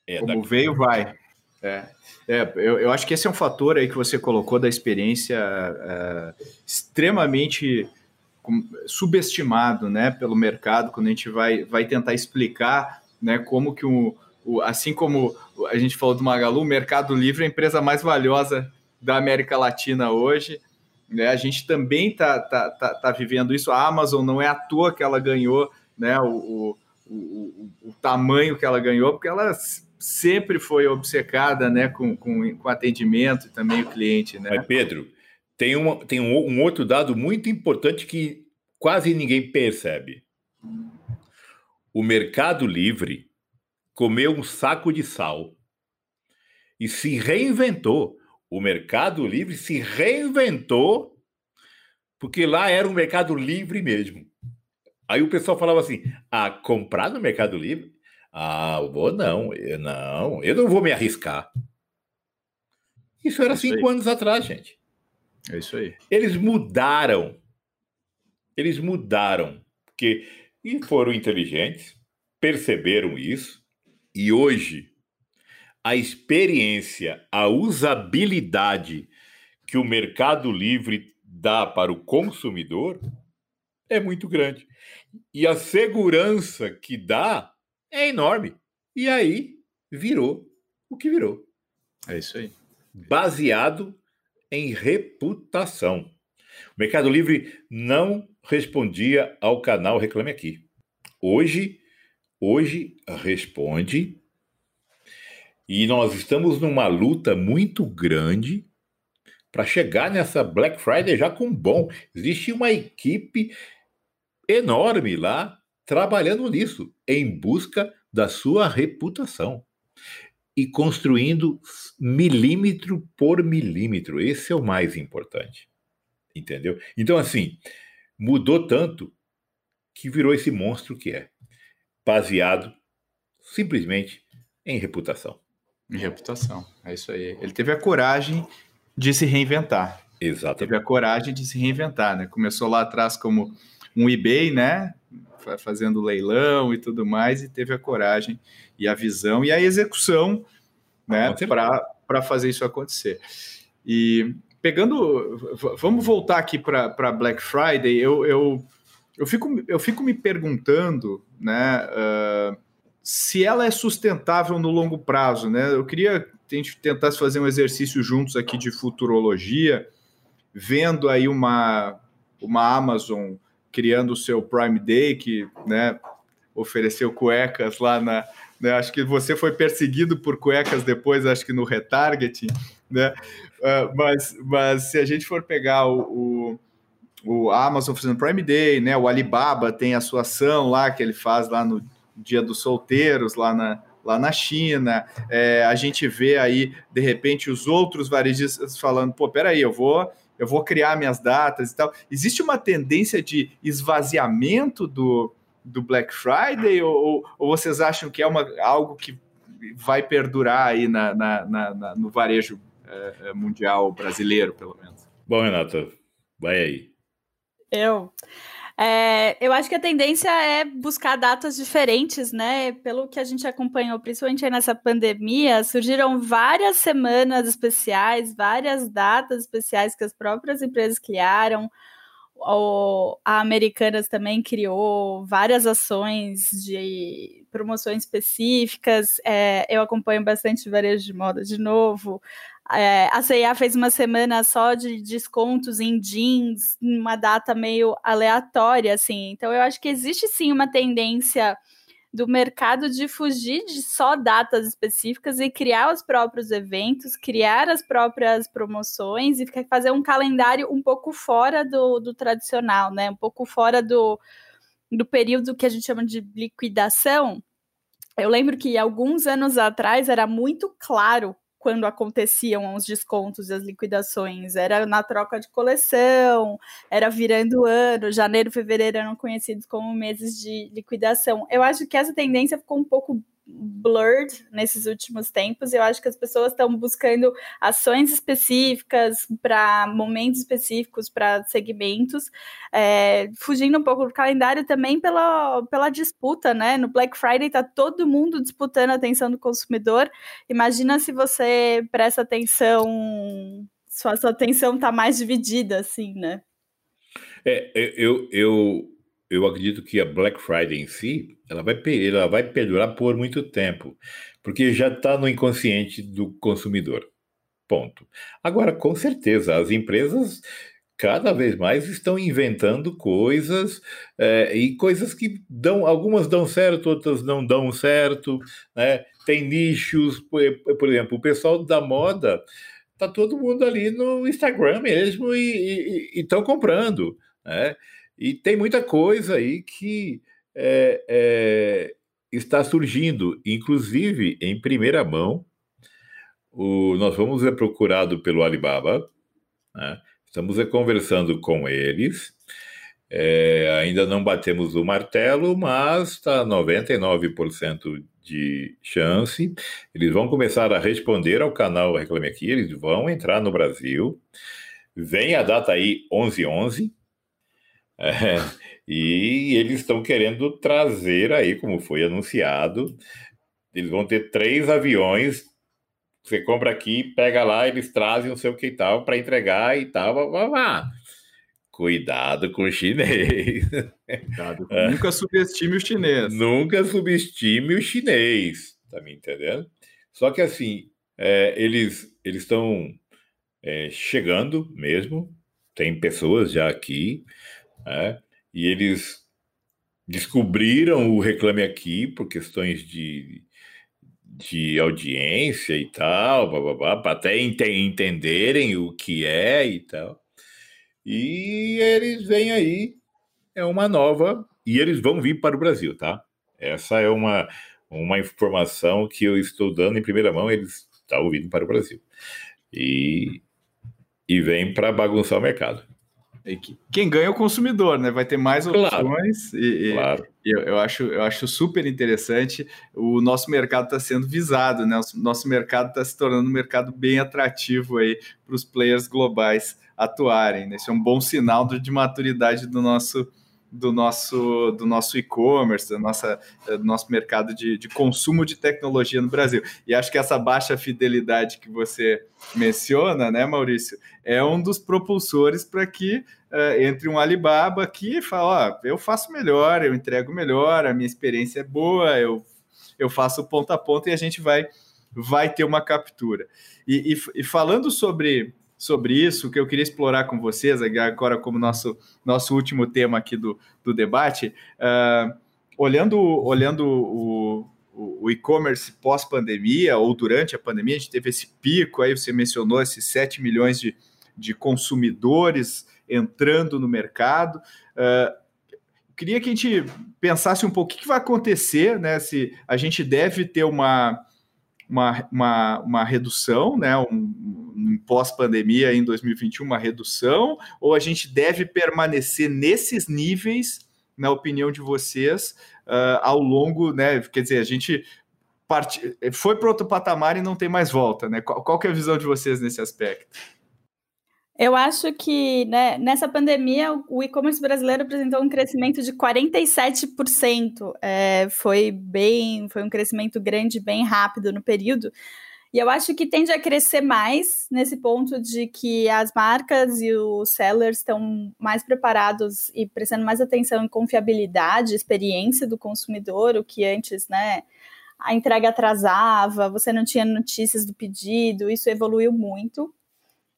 É Como veio, vai. É, é eu, eu, acho que esse é um fator aí que você colocou da experiência é, extremamente subestimado né, pelo mercado quando a gente vai, vai tentar explicar né, como que o, o, assim como a gente falou do Magalu, o Mercado Livre é a empresa mais valiosa da América Latina hoje. Né? A gente também está tá, tá, tá vivendo isso. A Amazon não é à toa que ela ganhou né, o, o, o, o tamanho que ela ganhou, porque ela sempre foi obcecada né, com, com, com atendimento e também o cliente. Né? Mas, Pedro, tem, uma, tem um, um outro dado muito importante que quase ninguém percebe. o Mercado Livre comeu um saco de sal e se reinventou. O Mercado Livre se reinventou porque lá era um Mercado Livre mesmo. Aí o pessoal falava assim: ah, comprar no Mercado Livre? Ah, vou não, eu não, eu não vou me arriscar. Isso era cinco anos atrás, gente. É isso aí. Eles mudaram. Eles mudaram. Porque e foram inteligentes, perceberam isso, e hoje a experiência, a usabilidade que o Mercado Livre dá para o consumidor é muito grande. E a segurança que dá é enorme. E aí virou o que virou. É isso aí. Baseado em reputação. O Mercado Livre não respondia ao canal Reclame Aqui. Hoje, hoje responde. E nós estamos numa luta muito grande para chegar nessa Black Friday já com bom. Existe uma equipe enorme lá trabalhando nisso, em busca da sua reputação e construindo milímetro por milímetro. Esse é o mais importante. Entendeu? Então, assim, mudou tanto que virou esse monstro que é, baseado simplesmente em reputação. Em reputação, é isso aí. Ele teve a coragem de se reinventar. Exatamente. Teve a coragem de se reinventar, né? Começou lá atrás como um eBay, né? Fazendo leilão e tudo mais, e teve a coragem e a visão e a execução, né? Para fazer isso acontecer. E pegando, vamos voltar aqui para Black Friday. Eu, eu, eu, fico, eu fico me perguntando, né? Uh, se ela é sustentável no longo prazo, né? Eu queria a gente tentasse fazer um exercício juntos aqui de futurologia, vendo aí uma, uma Amazon criando o seu Prime Day, que né, ofereceu cuecas lá na. Né, acho que você foi perseguido por cuecas depois, acho que no retargeting, né? Uh, mas, mas se a gente for pegar o, o, o, Amazon fazendo Prime Day, né? O Alibaba tem a sua ação lá que ele faz lá no Dia dos Solteiros, lá na, lá na China. É, a gente vê aí, de repente, os outros varejistas falando: pô, peraí, eu vou. Eu vou criar minhas datas e tal. Existe uma tendência de esvaziamento do, do Black Friday ou, ou vocês acham que é uma, algo que vai perdurar aí na, na, na no varejo é, é, mundial brasileiro, pelo menos? Bom, Renata, vai aí. Eu. É, eu acho que a tendência é buscar datas diferentes, né? Pelo que a gente acompanhou, principalmente nessa pandemia, surgiram várias semanas especiais, várias datas especiais que as próprias empresas criaram. O, a Americanas também criou várias ações de promoções específicas. É, eu acompanho bastante varejo de moda de novo. É, a CIA fez uma semana só de descontos em jeans, uma data meio aleatória, assim. Então, eu acho que existe sim uma tendência do mercado de fugir de só datas específicas e criar os próprios eventos, criar as próprias promoções e fazer um calendário um pouco fora do, do tradicional, né? Um pouco fora do, do período que a gente chama de liquidação. Eu lembro que alguns anos atrás era muito claro quando aconteciam os descontos e as liquidações. Era na troca de coleção, era virando ano, janeiro, fevereiro eram conhecidos como meses de liquidação. Eu acho que essa tendência ficou um pouco blurred nesses últimos tempos. Eu acho que as pessoas estão buscando ações específicas para momentos específicos, para segmentos, é, fugindo um pouco do calendário também pela, pela disputa, né? No Black Friday está todo mundo disputando a atenção do consumidor. Imagina se você presta atenção, sua, sua atenção está mais dividida, assim, né? É, eu, eu eu acredito que a Black Friday em si, ela vai, ela vai perdurar por muito tempo, porque já está no inconsciente do consumidor. Ponto. Agora, com certeza, as empresas cada vez mais estão inventando coisas é, e coisas que dão, algumas dão certo, outras não dão certo, né? Tem nichos, por, por exemplo, o pessoal da moda tá todo mundo ali no Instagram mesmo e estão comprando, né? E tem muita coisa aí que é, é, está surgindo, inclusive em primeira mão. O, nós vamos ser procurado pelo Alibaba, né? estamos conversando com eles. É, ainda não batemos o martelo, mas está 99% de chance. Eles vão começar a responder ao canal Reclame Aqui, eles vão entrar no Brasil. Vem a data aí 11-11. É, e eles estão querendo trazer aí, como foi anunciado, eles vão ter três aviões. Você compra aqui, pega lá, eles trazem o seu que tal para entregar e tal. Blá, blá, blá. Cuidado com o chinês. Cuidado, nunca subestime o chinês. Nunca subestime o chinês, tá me entendendo? Só que assim, é, eles eles estão é, chegando mesmo, tem pessoas já aqui, né? e eles descobriram o Reclame Aqui por questões de, de audiência e tal, para até ent entenderem o que é e tal. E eles vêm aí, é uma nova, e eles vão vir para o Brasil, tá? Essa é uma, uma informação que eu estou dando em primeira mão, eles estão vindo para o Brasil. E, e vem para bagunçar o mercado. Quem ganha é o consumidor, né? Vai ter mais opções. Claro. E, claro. Eu, eu, acho, eu acho super interessante. O nosso mercado está sendo visado, né? O nosso mercado está se tornando um mercado bem atrativo aí para os players globais atuarem. Né? Isso é um bom sinal de maturidade do nosso do nosso do nosso e-commerce, do, nossa, do nosso mercado de, de consumo de tecnologia no Brasil. E acho que essa baixa fidelidade que você menciona, né, Maurício, é um dos propulsores para que uh, entre um Alibaba aqui e fala, ó, eu faço melhor, eu entrego melhor, a minha experiência é boa, eu, eu faço ponta a ponta e a gente vai vai ter uma captura. E, e, e falando sobre sobre isso, que eu queria explorar com vocês, agora como nosso, nosso último tema aqui do, do debate, uh, olhando, olhando o, o e-commerce pós-pandemia ou durante a pandemia, a gente teve esse pico, aí você mencionou esses 7 milhões de, de consumidores entrando no mercado. Uh, queria que a gente pensasse um pouco o que vai acontecer, né? Se a gente deve ter uma, uma, uma, uma redução, né? Um, pós-pandemia em 2021, uma redução, ou a gente deve permanecer nesses níveis, na opinião de vocês, uh, ao longo, né? Quer dizer, a gente part... foi para outro patamar e não tem mais volta, né? Qual, qual é a visão de vocês nesse aspecto? Eu acho que né, nessa pandemia o e-commerce brasileiro apresentou um crescimento de 47%. É, foi bem, foi um crescimento grande, bem rápido no período. E eu acho que tende a crescer mais nesse ponto de que as marcas e os sellers estão mais preparados e prestando mais atenção em confiabilidade, experiência do consumidor, o que antes, né, a entrega atrasava, você não tinha notícias do pedido, isso evoluiu muito.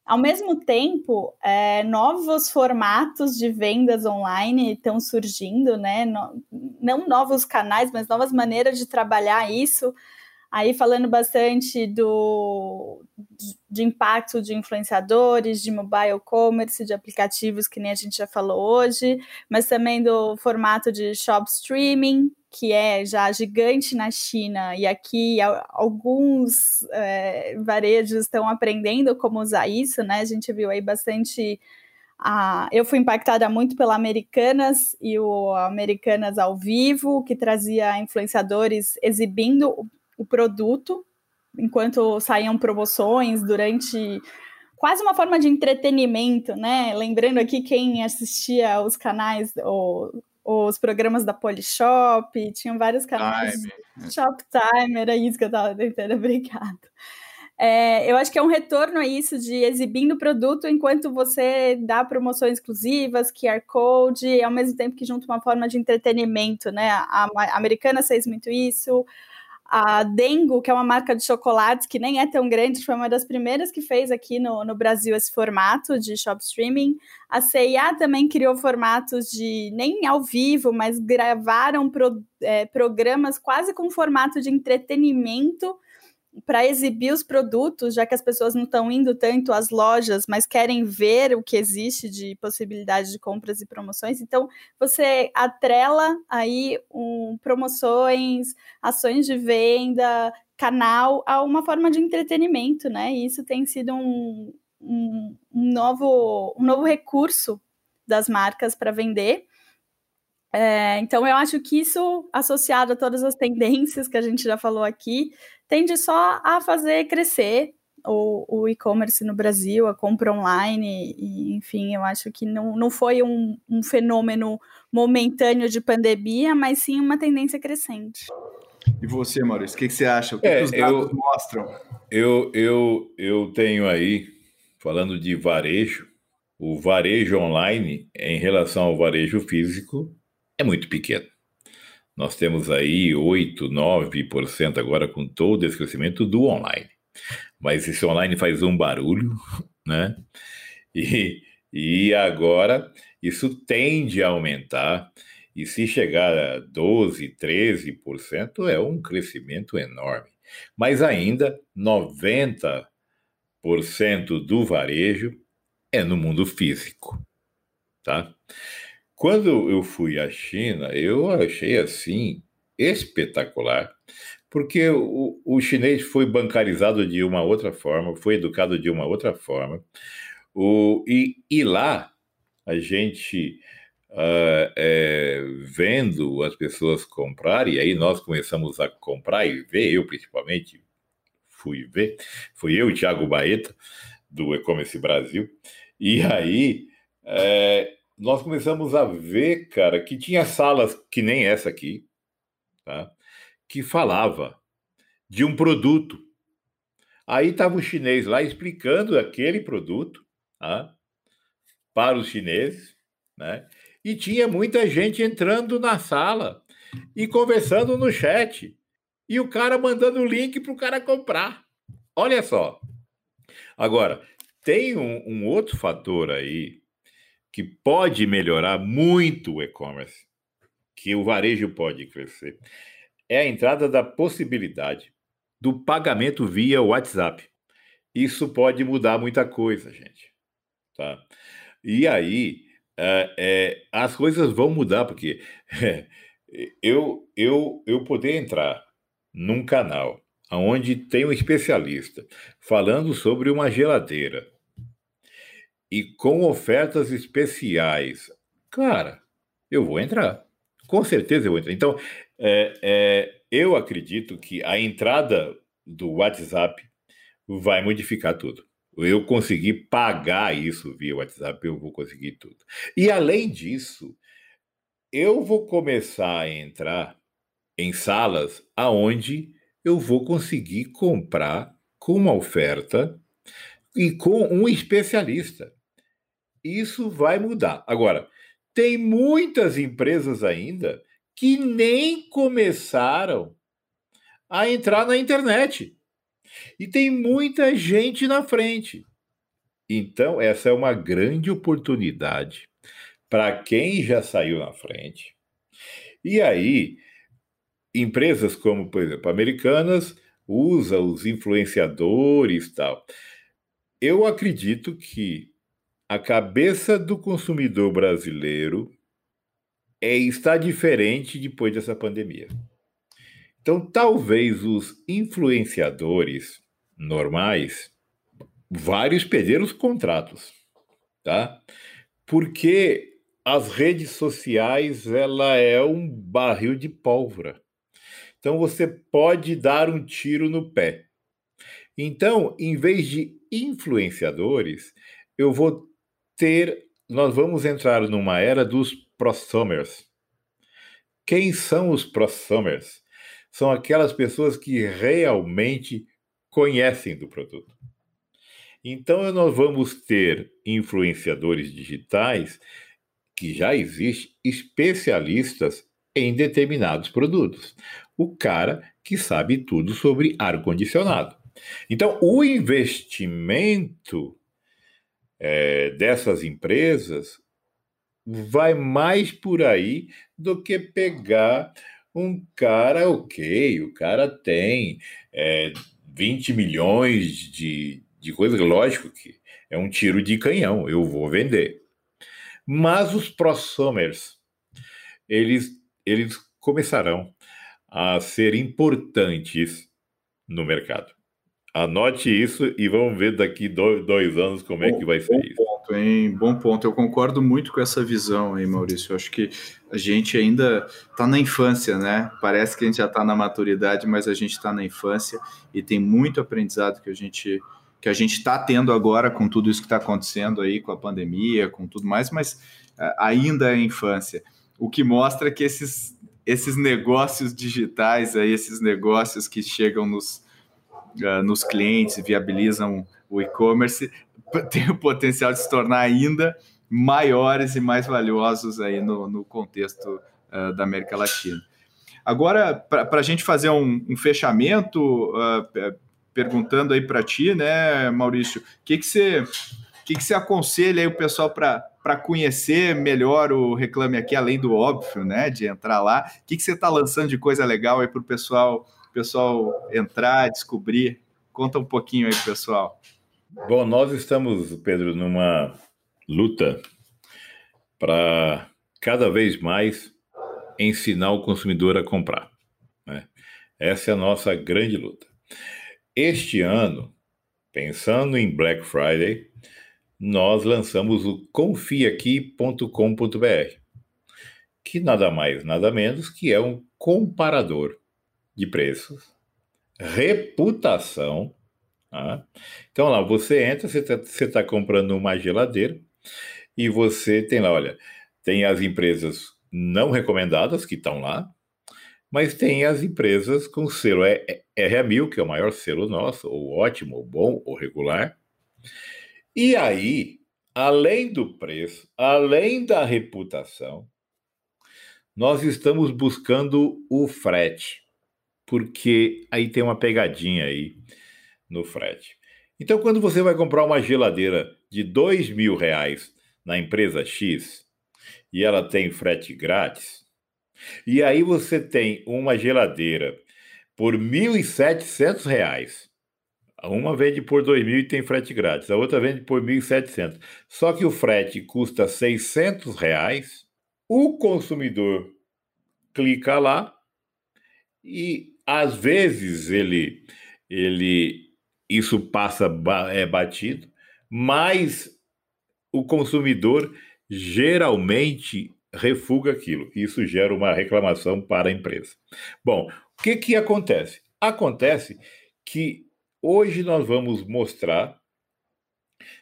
Ao mesmo tempo, é, novos formatos de vendas online estão surgindo, né? No, não novos canais, mas novas maneiras de trabalhar isso. Aí falando bastante do de, impacto de influenciadores, de mobile commerce, de aplicativos que nem a gente já falou hoje, mas também do formato de shop streaming, que é já gigante na China, e aqui alguns é, varejos estão aprendendo como usar isso, né? A gente viu aí bastante. Ah, eu fui impactada muito pela Americanas e o Americanas ao vivo, que trazia influenciadores exibindo o produto enquanto saíam promoções durante quase uma forma de entretenimento, né? Lembrando aqui quem assistia os canais ou os programas da Polishop, tinham vários canais. Time. Shoptime, era isso que eu estava tentando, obrigada. É, eu acho que é um retorno a isso de exibindo o produto enquanto você dá promoções exclusivas, QR Code, ao mesmo tempo que junta uma forma de entretenimento, né? A, a Americana fez muito isso, a Dengo, que é uma marca de chocolates que nem é tão grande, foi uma das primeiras que fez aqui no, no Brasil esse formato de shop streaming. A CIA também criou formatos de nem ao vivo, mas gravaram pro, é, programas quase com formato de entretenimento para exibir os produtos, já que as pessoas não estão indo tanto às lojas, mas querem ver o que existe de possibilidade de compras e promoções. Então, você atrela aí um, promoções, ações de venda, canal a uma forma de entretenimento, né? E isso tem sido um, um, um novo, um novo recurso das marcas para vender. É, então, eu acho que isso, associado a todas as tendências que a gente já falou aqui, tende só a fazer crescer o, o e-commerce no Brasil, a compra online, e, enfim, eu acho que não, não foi um, um fenômeno momentâneo de pandemia, mas sim uma tendência crescente. E você, Maurício, o que, que você acha? O que, é, que os dados eu, mostram? Eu, eu, eu tenho aí, falando de varejo, o varejo online em relação ao varejo físico é muito pequeno. Nós temos aí 8, 9% agora com todo esse crescimento do online. Mas esse online faz um barulho, né? E, e agora isso tende a aumentar. E se chegar a 12, 13%, é um crescimento enorme. Mas ainda 90% do varejo é no mundo físico, tá? Quando eu fui à China, eu achei assim espetacular, porque o, o chinês foi bancarizado de uma outra forma, foi educado de uma outra forma, o, e, e lá a gente uh, é, vendo as pessoas comprar, e aí nós começamos a comprar e ver, eu principalmente fui ver, fui eu, Thiago Baeta, do E-Commerce Brasil, e aí é, nós começamos a ver, cara, que tinha salas que nem essa aqui, tá? que falava de um produto. Aí estava o chinês lá explicando aquele produto tá? para os chineses, né? E tinha muita gente entrando na sala e conversando no chat. E o cara mandando o link para o cara comprar. Olha só. Agora, tem um, um outro fator aí que pode melhorar muito o e-commerce, que o varejo pode crescer, é a entrada da possibilidade do pagamento via WhatsApp. Isso pode mudar muita coisa, gente. Tá? E aí, é, é, as coisas vão mudar, porque é, eu, eu, eu poder entrar num canal onde tem um especialista falando sobre uma geladeira e com ofertas especiais, cara, eu vou entrar. Com certeza eu vou entrar. Então, é, é, eu acredito que a entrada do WhatsApp vai modificar tudo. Eu conseguir pagar isso via WhatsApp, eu vou conseguir tudo. E além disso, eu vou começar a entrar em salas aonde eu vou conseguir comprar com uma oferta e com um especialista. Isso vai mudar. Agora, tem muitas empresas ainda que nem começaram a entrar na internet. E tem muita gente na frente. Então, essa é uma grande oportunidade para quem já saiu na frente. E aí, empresas como, por exemplo, americanas, usa os influenciadores tal. Eu acredito que a cabeça do consumidor brasileiro é, está diferente depois dessa pandemia. Então, talvez os influenciadores normais, vários perderam os contratos, tá? Porque as redes sociais, ela é um barril de pólvora. Então, você pode dar um tiro no pé. Então, em vez de influenciadores, eu vou ter, nós vamos entrar numa era dos prosumers. Quem são os prosumers? São aquelas pessoas que realmente conhecem do produto. Então, nós vamos ter influenciadores digitais que já existem especialistas em determinados produtos. O cara que sabe tudo sobre ar-condicionado. Então, o investimento é, dessas empresas vai mais por aí do que pegar um cara, ok, o cara tem é, 20 milhões de, de coisas, lógico que é um tiro de canhão, eu vou vender. Mas os prosumers, eles, eles começarão a ser importantes no mercado. Anote isso e vamos ver daqui dois, dois anos como é que vai ser bom isso. Ponto, hein? Bom ponto. Eu concordo muito com essa visão aí, Maurício. Eu acho que a gente ainda está na infância, né? Parece que a gente já está na maturidade, mas a gente está na infância e tem muito aprendizado que a gente que a gente está tendo agora com tudo isso que está acontecendo aí, com a pandemia, com tudo mais, mas uh, ainda é infância. O que mostra que esses, esses negócios digitais aí, esses negócios que chegam nos, uh, nos clientes, viabilizam o e-commerce, tem o potencial de se tornar ainda maiores e mais valiosos aí no, no contexto uh, da América Latina. Agora, para a gente fazer um, um fechamento, uh, perguntando aí para ti, né, Maurício, o que, que você que, que você aconselha aí o pessoal para conhecer melhor o Reclame Aqui, além do óbvio, né? De entrar lá. O que, que você está lançando de coisa legal aí para o pessoal, pessoal entrar, descobrir? Conta um pouquinho aí, pessoal. Bom, nós estamos, Pedro, numa luta para cada vez mais ensinar o consumidor a comprar. Né? Essa é a nossa grande luta. Este ano, pensando em Black Friday, nós lançamos o confiaqui.com.br, que nada mais, nada menos que é um comparador de preços, reputação. Tá? Então lá, você entra, você está tá comprando uma geladeira e você tem lá, olha, tem as empresas não recomendadas que estão lá, mas tem as empresas com selo RA1000, que é o maior selo nosso, ou ótimo, ou bom, ou regular. E aí, além do preço, além da reputação, nós estamos buscando o frete, porque aí tem uma pegadinha aí no frete. Então, quando você vai comprar uma geladeira de dois mil reais na empresa X e ela tem frete grátis, e aí você tem uma geladeira por R$ 1.700. Uma vende por R$ 2.000 e tem frete grátis. A outra vende por R$ 1.700. Só que o frete custa 600. Reais, o consumidor clica lá e às vezes ele ele isso passa é batido, mas o consumidor geralmente refuga aquilo. Isso gera uma reclamação para a empresa. Bom, o que, que acontece? Acontece que hoje nós vamos mostrar.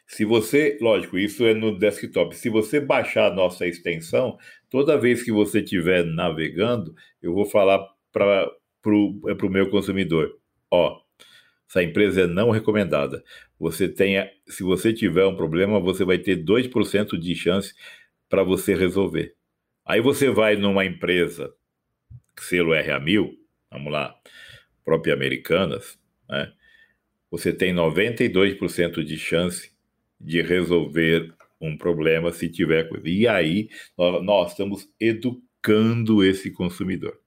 Se você, lógico, isso é no desktop. Se você baixar a nossa extensão, toda vez que você estiver navegando, eu vou falar para o é meu consumidor: ó, essa empresa é não recomendada. Você tenha, se você tiver um problema, você vai ter 2% de chance para você resolver. Aí você vai numa empresa, selo RA1000, vamos lá, própria Americanas, né? você tem 92% de chance de resolver um problema se tiver coisa. E aí nós estamos educando esse consumidor.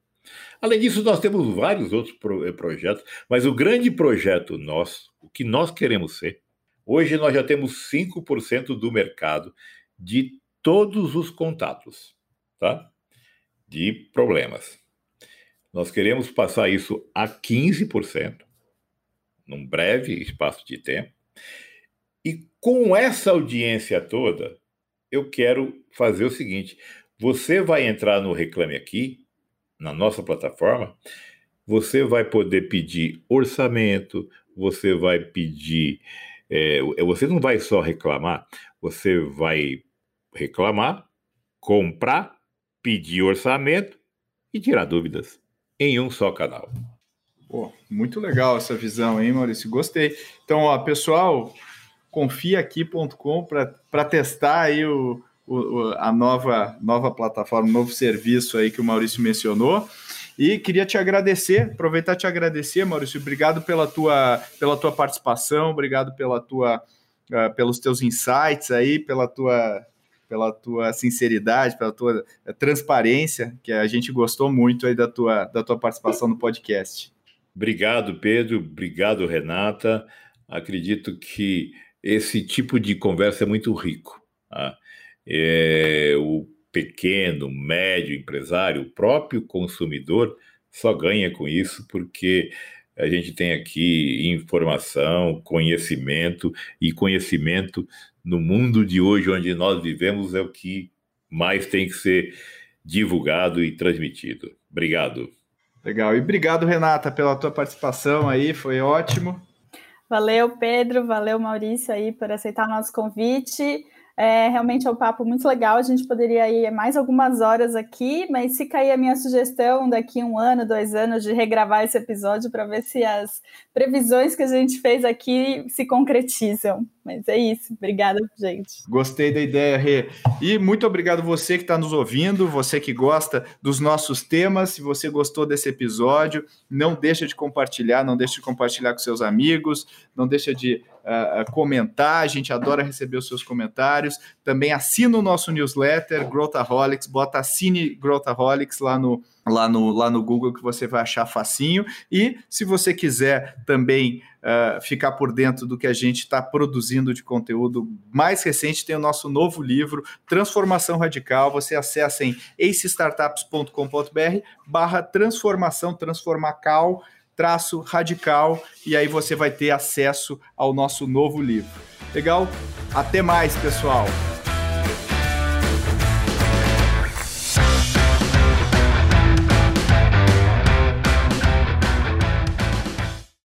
Além disso, nós temos vários outros pro, eh, projetos, mas o grande projeto nosso, o que nós queremos ser, hoje nós já temos 5% do mercado de todos os contatos tá? de problemas. Nós queremos passar isso a 15%, num breve espaço de tempo. E com essa audiência toda, eu quero fazer o seguinte: você vai entrar no Reclame Aqui, na nossa plataforma, você vai poder pedir orçamento, você vai pedir. É, você não vai só reclamar, você vai reclamar, comprar pedir orçamento e tirar dúvidas em um só canal. Pô, muito legal essa visão, hein, Maurício? Gostei. Então, ó, pessoal, confiaaqui.com para testar aí o, o, a nova, nova plataforma, novo serviço aí que o Maurício mencionou. E queria te agradecer, aproveitar te agradecer, Maurício. Obrigado pela tua, pela tua participação, obrigado pela tua, uh, pelos teus insights aí, pela tua pela tua sinceridade, pela tua eh, transparência, que a gente gostou muito aí da tua, da tua participação no podcast. Obrigado, Pedro. Obrigado, Renata. Acredito que esse tipo de conversa é muito rico. Tá? É, o pequeno, médio empresário, o próprio consumidor só ganha com isso porque a gente tem aqui informação, conhecimento, e conhecimento no mundo de hoje, onde nós vivemos, é o que mais tem que ser divulgado e transmitido. Obrigado. Legal. E obrigado, Renata, pela tua participação aí, foi ótimo. Valeu, Pedro, valeu, Maurício, aí, por aceitar o nosso convite. É, realmente é um papo muito legal. A gente poderia ir mais algumas horas aqui, mas fica aí a minha sugestão daqui um ano, dois anos, de regravar esse episódio para ver se as previsões que a gente fez aqui se concretizam. Mas é isso. Obrigada, gente. Gostei da ideia, Rê. E muito obrigado você que está nos ouvindo, você que gosta dos nossos temas. Se você gostou desse episódio, não deixa de compartilhar, não deixa de compartilhar com seus amigos, não deixa de uh, comentar, a gente adora receber os seus comentários. Também assina o nosso newsletter, Growthaholics, bota assine Growthaholics lá no, lá, no, lá no Google que você vai achar facinho. E se você quiser também uh, ficar por dentro do que a gente está produzindo de conteúdo mais recente, tem o nosso novo livro, Transformação Radical. Você acessa em acestartups.com.br barra transformação, transformar cal traço radical e aí você vai ter acesso ao nosso novo livro. Legal? Até mais, pessoal!